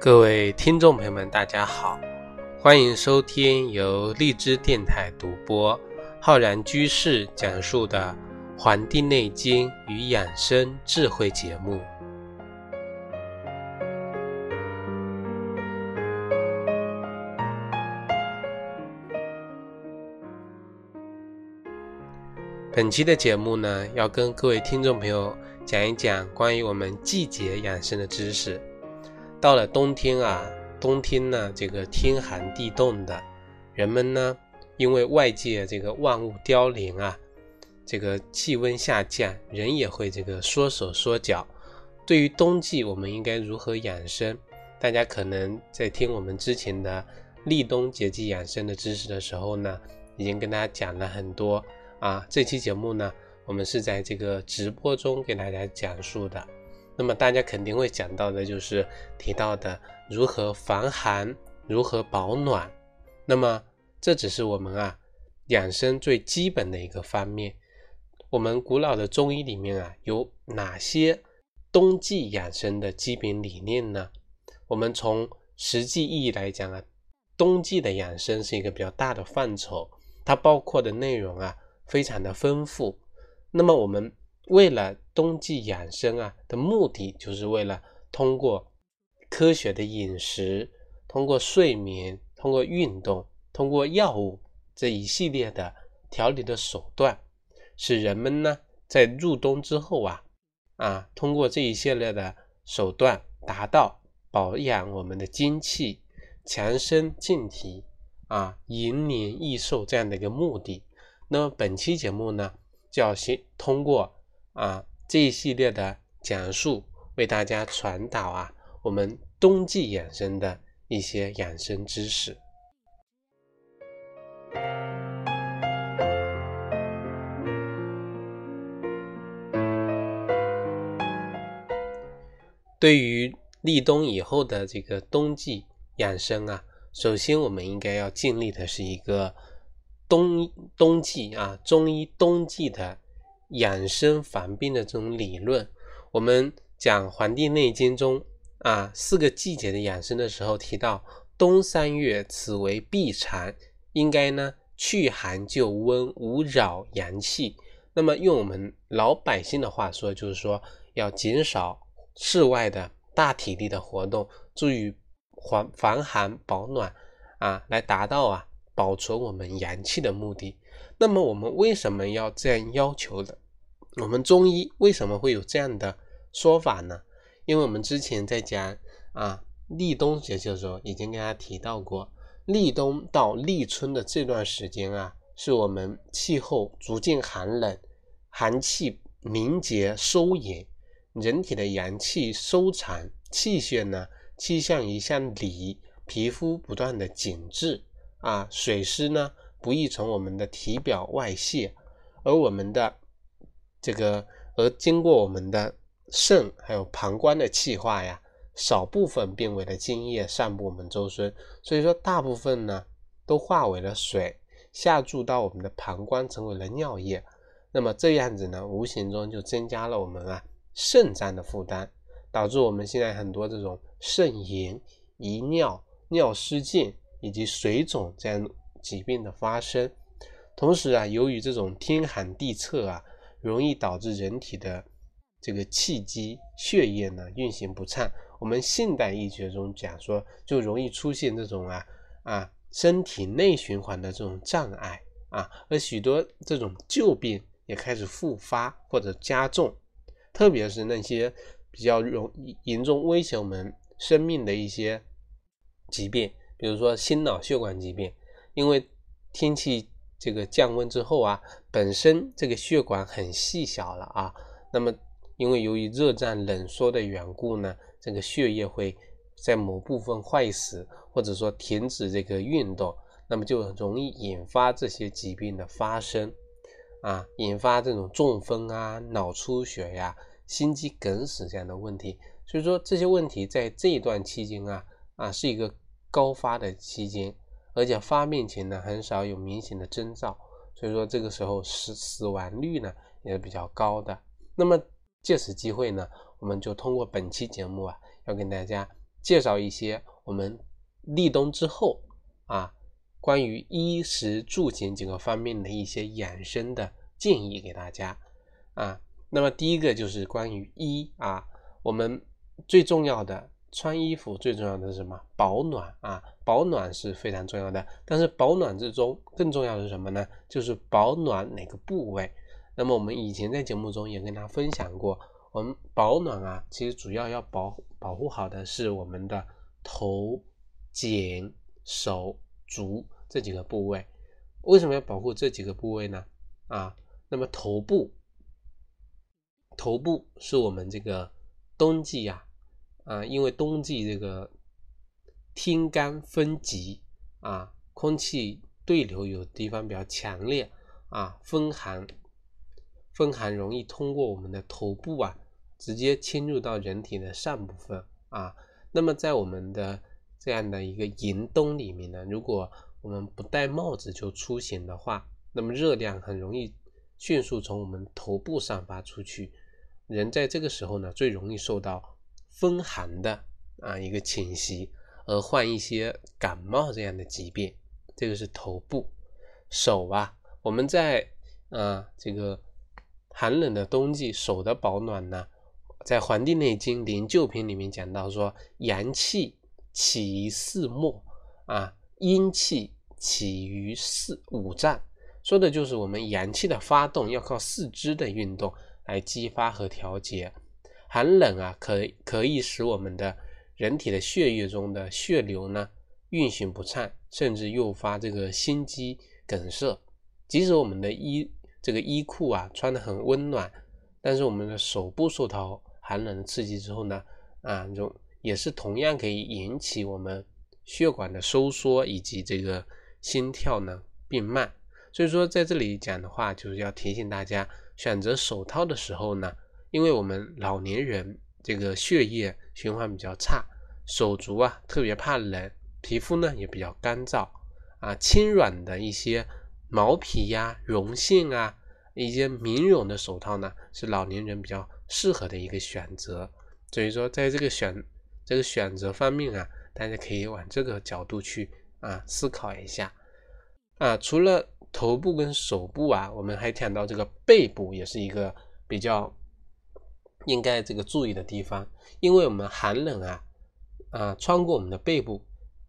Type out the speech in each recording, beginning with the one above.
各位听众朋友们，大家好，欢迎收听由荔枝电台独播、浩然居士讲述的《黄帝内经与养生智慧》节目。本期的节目呢，要跟各位听众朋友讲一讲关于我们季节养生的知识。到了冬天啊，冬天呢，这个天寒地冻的，人们呢，因为外界这个万物凋零啊，这个气温下降，人也会这个缩手缩脚。对于冬季，我们应该如何养生？大家可能在听我们之前的立冬节气养生的知识的时候呢，已经跟大家讲了很多啊。这期节目呢，我们是在这个直播中给大家讲述的。那么大家肯定会讲到的，就是提到的如何防寒、如何保暖。那么这只是我们啊养生最基本的一个方面。我们古老的中医里面啊有哪些冬季养生的基本理念呢？我们从实际意义来讲啊，冬季的养生是一个比较大的范畴，它包括的内容啊非常的丰富。那么我们。为了冬季养生啊的目的，就是为了通过科学的饮食、通过睡眠、通过运动、通过药物这一系列的调理的手段，使人们呢在入冬之后啊啊通过这一系列的手段，达到保养我们的精气、强身健体啊、延年益寿这样的一个目的。那么本期节目呢，就要先通过。啊，这一系列的讲述为大家传导啊，我们冬季养生的一些养生知识。对于立冬以后的这个冬季养生啊，首先我们应该要建立的是一个冬冬季啊，中医冬季的。养生防病的这种理论，我们讲《黄帝内经》中啊四个季节的养生的时候提到，冬三月此为闭常，应该呢去寒就温，无扰阳气。那么用我们老百姓的话说，就是说要减少室外的大体力的活动，注意防防寒保暖啊，来达到啊保存我们阳气的目的。那么我们为什么要这样要求的？我们中医为什么会有这样的说法呢？因为我们之前在讲啊立冬节气的时候，已经跟大家提到过，立冬到立春的这段时间啊，是我们气候逐渐寒冷，寒气凝结收敛，人体的阳气收藏，气血呢气向一向里，皮肤不断的紧致啊，水湿呢。不易从我们的体表外泄，而我们的这个，而经过我们的肾还有膀胱的气化呀，少部分变为了精液散布我们周身，所以说大部分呢都化为了水，下注到我们的膀胱成为了尿液，那么这样子呢，无形中就增加了我们啊肾脏的负担，导致我们现在很多这种肾炎、遗尿、尿失禁以及水肿这样。疾病的发生，同时啊，由于这种天寒地侧啊，容易导致人体的这个气机、血液呢运行不畅。我们现代医学中讲说，就容易出现这种啊啊身体内循环的这种障碍啊，而许多这种旧病也开始复发或者加重，特别是那些比较容严重威胁我们生命的一些疾病，比如说心脑血管疾病。因为天气这个降温之后啊，本身这个血管很细小了啊，那么因为由于热胀冷缩的缘故呢，这个血液会在某部分坏死，或者说停止这个运动，那么就容易引发这些疾病的发生啊，引发这种中风啊、脑出血呀、心肌梗死这样的问题。所以说这些问题在这一段期间啊啊是一个高发的期间。而且发病前呢，很少有明显的征兆，所以说这个时候死死亡率呢也是比较高的。那么借此机会呢，我们就通过本期节目啊，要跟大家介绍一些我们立冬之后啊，关于衣食住行几个方面的一些养生的建议给大家啊。那么第一个就是关于衣啊，我们最重要的穿衣服最重要的是什么？保暖啊，保暖是非常重要的。但是保暖之中更重要的是什么呢？就是保暖哪个部位？那么我们以前在节目中也跟大家分享过，我们保暖啊，其实主要要保保护好的是我们的头、颈、手、足这几个部位。为什么要保护这几个部位呢？啊，那么头部。头部是我们这个冬季呀，啊，因为冬季这个天干风急啊，空气对流有地方比较强烈啊，风寒，风寒容易通过我们的头部啊，直接侵入到人体的上部分啊。那么在我们的这样的一个严冬里面呢，如果我们不戴帽子就出行的话，那么热量很容易迅速从我们头部散发出去。人在这个时候呢，最容易受到风寒的啊一个侵袭，而患一些感冒这样的疾病。这个是头部，手啊，我们在啊这个寒冷的冬季，手的保暖呢，在《黄帝内经·灵鹫篇》里面讲到说，阳气起于四末啊，阴气起于四五脏，说的就是我们阳气的发动要靠四肢的运动。来激发和调节，寒冷啊，可可以使我们的人体的血液中的血流呢运行不畅，甚至诱发这个心肌梗塞。即使我们的衣这个衣裤啊穿的很温暖，但是我们的手部受到寒冷的刺激之后呢，啊，容也是同样可以引起我们血管的收缩以及这个心跳呢变慢。所以说在这里讲的话，就是要提醒大家。选择手套的时候呢，因为我们老年人这个血液循环比较差，手足啊特别怕冷，皮肤呢也比较干燥啊，轻软的一些毛皮呀、绒性啊，一些棉绒的手套呢，是老年人比较适合的一个选择。所以说，在这个选这个选择方面啊，大家可以往这个角度去啊思考一下啊，除了。头部跟手部啊，我们还讲到这个背部也是一个比较应该这个注意的地方，因为我们寒冷啊啊穿过我们的背部，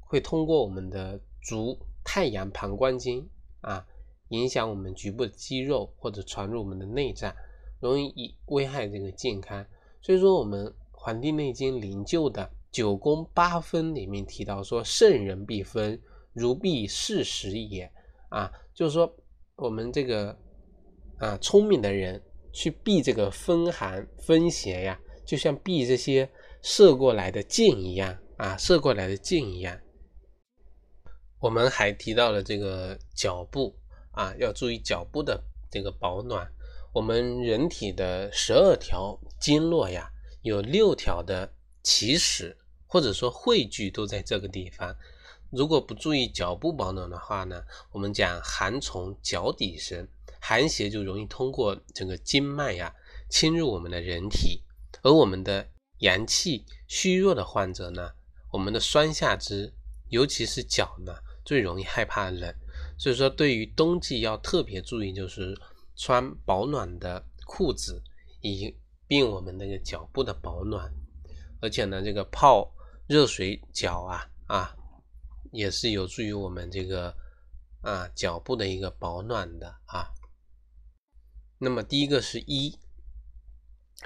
会通过我们的足太阳膀胱经啊，影响我们局部的肌肉或者传入我们的内脏，容易危害这个健康。所以说，我们《黄帝内经·灵鹫》的九宫八分里面提到说：“圣人必分，如必四时也。”啊，就是说我们这个啊聪明的人去避这个风寒风邪呀，就像避这些射过来的箭一样啊，射过来的箭一样。我们还提到了这个脚部啊，要注意脚部的这个保暖。我们人体的十二条经络呀，有六条的起始或者说汇聚都在这个地方。如果不注意脚部保暖的话呢，我们讲寒从脚底生，寒邪就容易通过这个经脉呀侵入我们的人体，而我们的阳气虚弱的患者呢，我们的双下肢，尤其是脚呢，最容易害怕冷，所以说对于冬季要特别注意，就是穿保暖的裤子，以便我们那个脚部的保暖，而且呢，这个泡热水脚啊啊。也是有助于我们这个啊脚部的一个保暖的啊。那么第一个是一，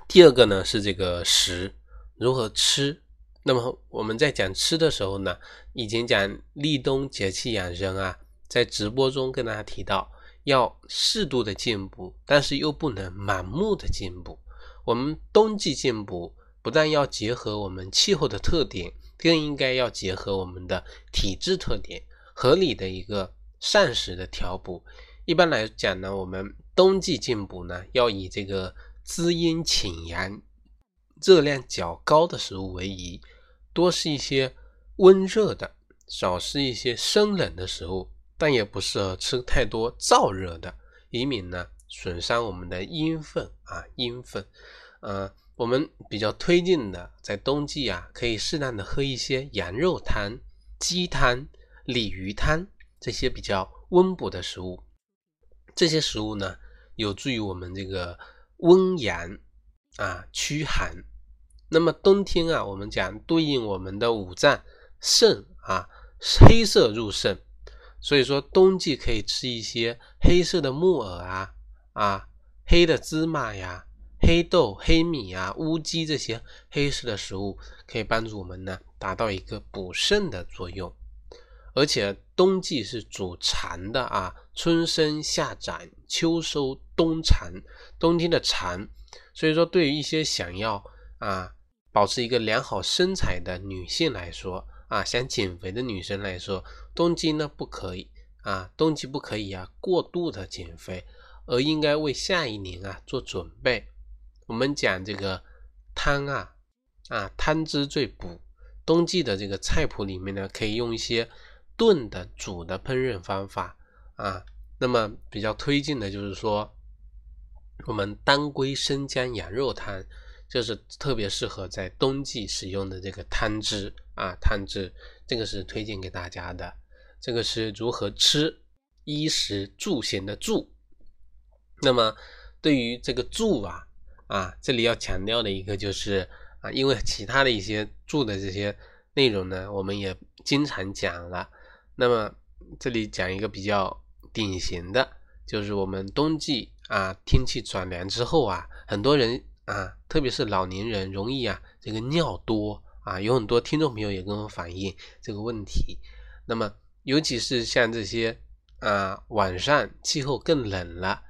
第二个呢是这个食，如何吃？那么我们在讲吃的时候呢，已经讲立冬节气养生啊，在直播中跟大家提到，要适度的进补，但是又不能盲目的进补。我们冬季进补，不但要结合我们气候的特点。更应该要结合我们的体质特点，合理的一个膳食的调补。一般来讲呢，我们冬季进补呢，要以这个滋阴清阳、热量较高的食物为宜，多吃一些温热的，少吃一些生冷的食物，但也不适合吃太多燥热的，以免呢损伤我们的阴分啊阴分。呃，我们比较推荐的，在冬季啊，可以适当的喝一些羊肉汤、鸡汤、鲤鱼汤这些比较温补的食物。这些食物呢，有助于我们这个温阳啊、驱寒。那么冬天啊，我们讲对应我们的五脏，肾啊，黑色入肾，所以说冬季可以吃一些黑色的木耳啊啊。黑的芝麻呀、黑豆、黑米啊、乌鸡这些黑色的食物，可以帮助我们呢达到一个补肾的作用。而且冬季是主藏的啊，春生夏长，秋收冬藏，冬天的藏。所以说，对于一些想要啊保持一个良好身材的女性来说啊，想减肥的女生来说，冬季呢不可以啊，冬季不可以啊过度的减肥。而应该为下一年啊做准备。我们讲这个汤啊啊汤汁最补。冬季的这个菜谱里面呢，可以用一些炖的、煮的烹饪方法啊。那么比较推荐的就是说，我们当归生姜羊肉汤，就是特别适合在冬季使用的这个汤汁啊汤汁，这个是推荐给大家的。这个是如何吃衣食住行的住。那么，对于这个住啊啊，这里要强调的一个就是啊，因为其他的一些住的这些内容呢，我们也经常讲了。那么这里讲一个比较典型的，就是我们冬季啊，天气转凉之后啊，很多人啊，特别是老年人，容易啊这个尿多啊，有很多听众朋友也跟我反映这个问题。那么尤其是像这些啊，晚上气候更冷了。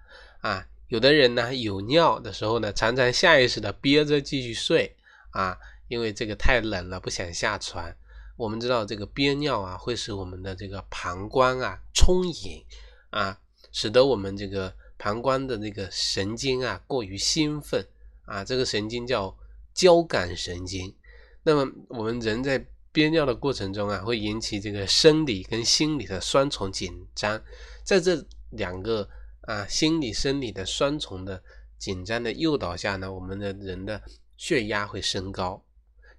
啊，有的人呢有尿的时候呢，常常下意识的憋着继续睡啊，因为这个太冷了，不想下床。我们知道这个憋尿啊，会使我们的这个膀胱啊充盈啊，使得我们这个膀胱的这个神经啊过于兴奋啊，这个神经叫交感神经。那么我们人在憋尿的过程中啊，会引起这个生理跟心理的双重紧张，在这两个。啊，心理生理的双重的紧张的诱导下呢，我们的人的血压会升高，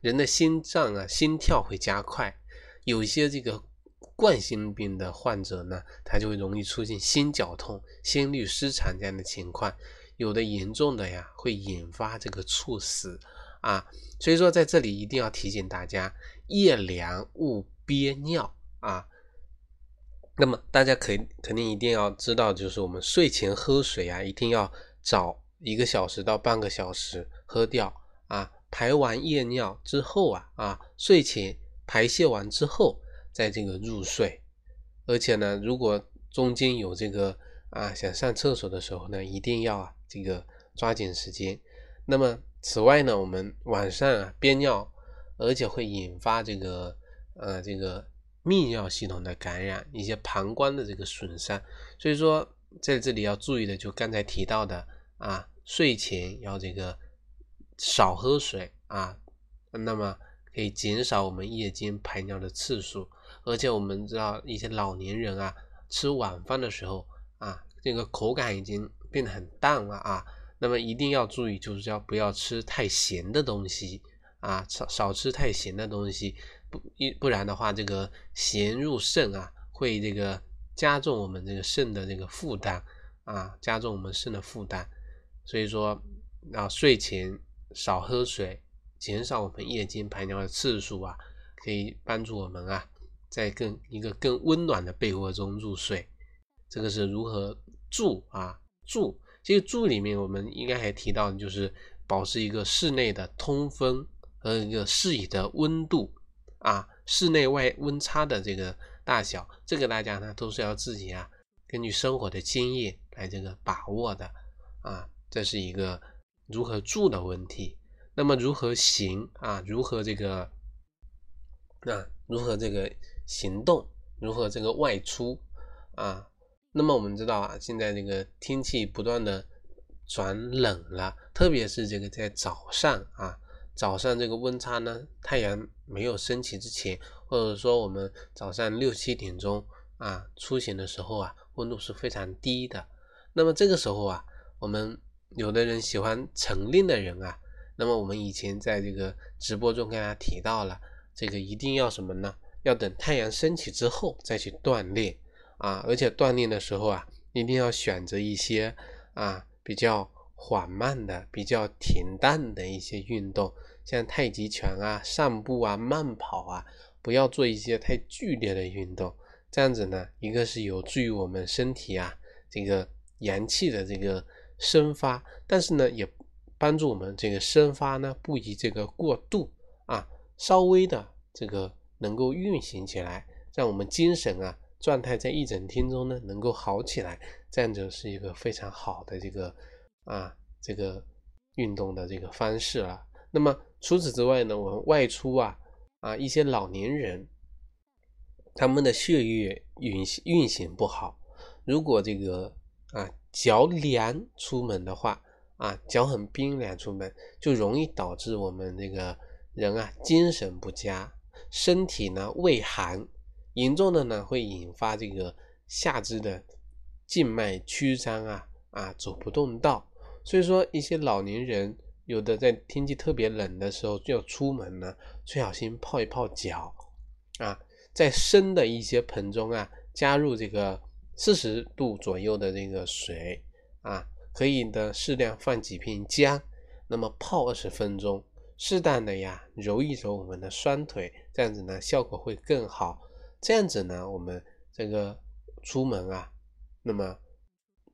人的心脏啊心跳会加快，有一些这个冠心病的患者呢，他就会容易出现心绞痛、心律失常这样的情况，有的严重的呀会引发这个猝死啊，所以说在这里一定要提醒大家，夜凉勿憋尿啊。那么大家可肯定一定要知道，就是我们睡前喝水啊，一定要早一个小时到半个小时喝掉。排完夜尿之后啊啊，睡前排泄完之后再这个入睡。而且呢，如果中间有这个啊想上厕所的时候呢，一定要啊这个抓紧时间。那么此外呢，我们晚上啊憋尿，而且会引发这个呃这个。泌尿系统的感染，一些膀胱的这个损伤，所以说在这里要注意的，就刚才提到的啊，睡前要这个少喝水啊，那么可以减少我们夜间排尿的次数。而且我们知道一些老年人啊，吃晚饭的时候啊，这个口感已经变得很淡了啊，那么一定要注意，就是要不要吃太咸的东西啊，少少吃太咸的东西。不一不然的话，这个咸入肾啊，会这个加重我们这个肾的这个负担啊，加重我们肾的负担。所以说，啊睡前少喝水，减少我们夜间排尿的次数啊，可以帮助我们啊，在更一个更温暖的被窝中入睡。这个是如何住啊住？其实住里面我们应该还提到，就是保持一个室内的通风和一个适宜的温度。啊，室内外温差的这个大小，这个大家呢都是要自己啊，根据生活的经验来这个把握的啊，这是一个如何住的问题。那么如何行啊？如何这个啊？如何这个行动？如何这个外出啊？那么我们知道啊，现在这个天气不断的转冷了，特别是这个在早上啊。早上这个温差呢，太阳没有升起之前，或者说我们早上六七点钟啊出行的时候啊，温度是非常低的。那么这个时候啊，我们有的人喜欢晨练的人啊，那么我们以前在这个直播中跟大家提到了，这个一定要什么呢？要等太阳升起之后再去锻炼啊，而且锻炼的时候啊，一定要选择一些啊比较缓慢的、比较平淡的一些运动，像太极拳啊、散步啊、慢跑啊，不要做一些太剧烈的运动。这样子呢，一个是有助于我们身体啊这个阳气的这个生发，但是呢，也帮助我们这个生发呢不宜这个过度啊，稍微的这个。能够运行起来，让我们精神啊状态在一整天中呢能够好起来，这样就是一个非常好的这个啊这个运动的这个方式了。那么除此之外呢，我们外出啊啊一些老年人，他们的血液运行运行不好，如果这个啊脚凉出门的话啊脚很冰凉出门，就容易导致我们这个人啊精神不佳。身体呢畏寒，严重的呢会引发这个下肢的静脉曲张啊啊走不动道，所以说一些老年人有的在天气特别冷的时候就要出门呢，最好先泡一泡脚啊，在深的一些盆中啊加入这个四十度左右的这个水啊，可以的适量放几片姜，那么泡二十分钟。适当的呀，揉一揉我们的双腿，这样子呢效果会更好。这样子呢，我们这个出门啊，那么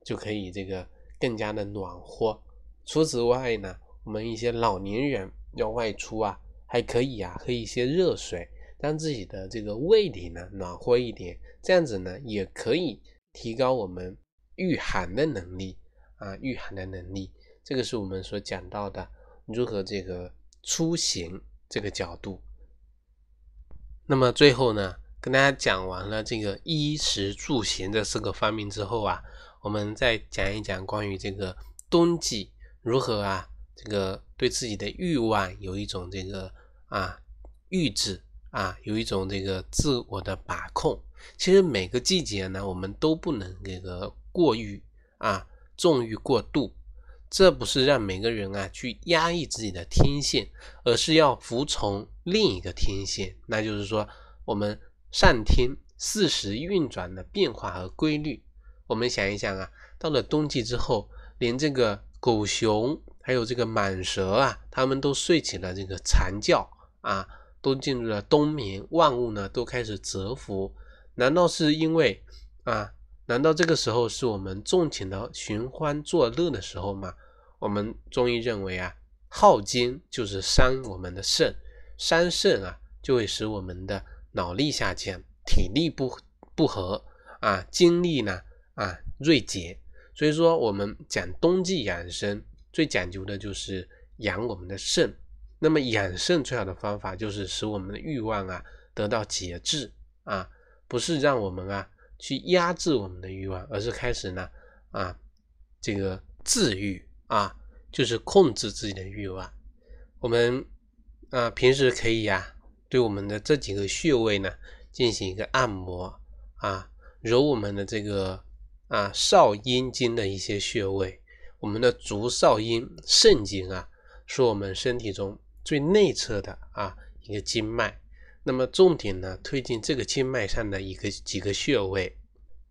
就可以这个更加的暖和。除此之外呢，我们一些老年人要外出啊，还可以啊喝一些热水，让自己的这个胃里呢暖和一点。这样子呢，也可以提高我们御寒的能力啊，御寒的能力。这个是我们所讲到的如何这个。出行这个角度，那么最后呢，跟大家讲完了这个衣食住行这四个方面之后啊，我们再讲一讲关于这个冬季如何啊，这个对自己的欲望有一种这个啊抑制啊，有一种这个自我的把控。其实每个季节呢，我们都不能这个过欲啊，纵欲过度。这不是让每个人啊去压抑自己的天性，而是要服从另一个天性，那就是说我们上天四时运转的变化和规律。我们想一想啊，到了冬季之后，连这个狗熊还有这个蟒蛇啊，它们都睡起了这个长觉啊，都进入了冬眠，万物呢都开始蛰伏。难道是因为啊？难道这个时候是我们纵情的寻欢作乐的时候吗？我们中医认为啊，耗精就是伤我们的肾，伤肾啊就会使我们的脑力下降，体力不不和啊，精力呢啊锐减。所以说，我们讲冬季养生最讲究的就是养我们的肾。那么养肾最好的方法就是使我们的欲望啊得到节制啊，不是让我们啊。去压制我们的欲望，而是开始呢啊，这个自愈啊，就是控制自己的欲望。我们啊平时可以呀，对我们的这几个穴位呢进行一个按摩啊，揉我们的这个啊少阴经的一些穴位。我们的足少阴肾经啊，是我们身体中最内侧的啊一个经脉。那么重点呢，推进这个经脉上的一个几个穴位。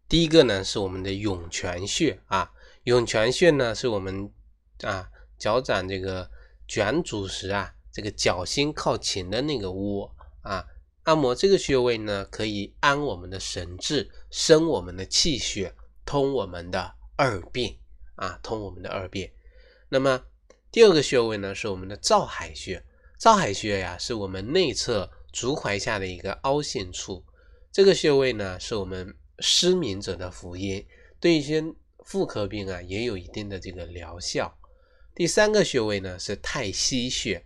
第一个呢是我们的涌泉穴啊，涌泉穴呢是我们啊脚掌这个卷足时啊，这个脚心靠前的那个窝啊，按摩这个穴位呢，可以安我们的神志，生我们的气血，通我们的二便啊，通我们的二便。那么第二个穴位呢是我们的照海穴，照海穴呀是我们内侧。足踝下的一个凹陷处，这个穴位呢，是我们失眠者的福音，对一些妇科病啊，也有一定的这个疗效。第三个穴位呢，是太溪穴，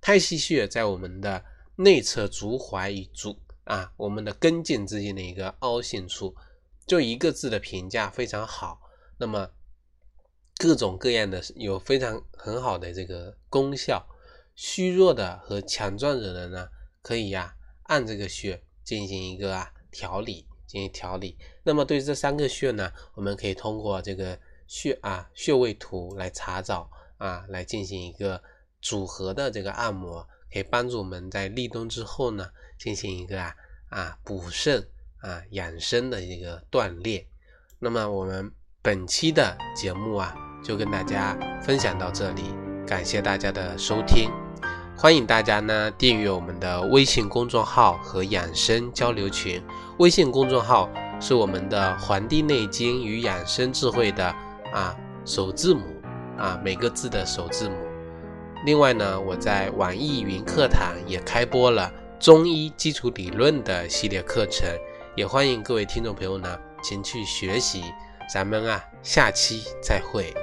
太溪穴在我们的内侧足踝与足啊，我们的跟腱之间的一个凹陷处，就一个字的评价非常好。那么各种各样的有非常很好的这个功效，虚弱的和强壮者的呢。可以呀，按这个穴进行一个啊调理，进行调理。那么对这三个穴呢，我们可以通过这个穴啊穴位图来查找啊，来进行一个组合的这个按摩，可以帮助我们在立冬之后呢，进行一个啊啊补肾啊养生的一个锻炼。那么我们本期的节目啊，就跟大家分享到这里，感谢大家的收听，欢迎大家呢订阅我们的微信公众号和养生交流群。微信公众号是我们的《黄帝内经与养生智慧》的啊首字母啊每个字的首字母。另外呢，我在网易云课堂也开播了中医基础理论的系列课程，也欢迎各位听众朋友呢前去学习。咱们啊，下期再会。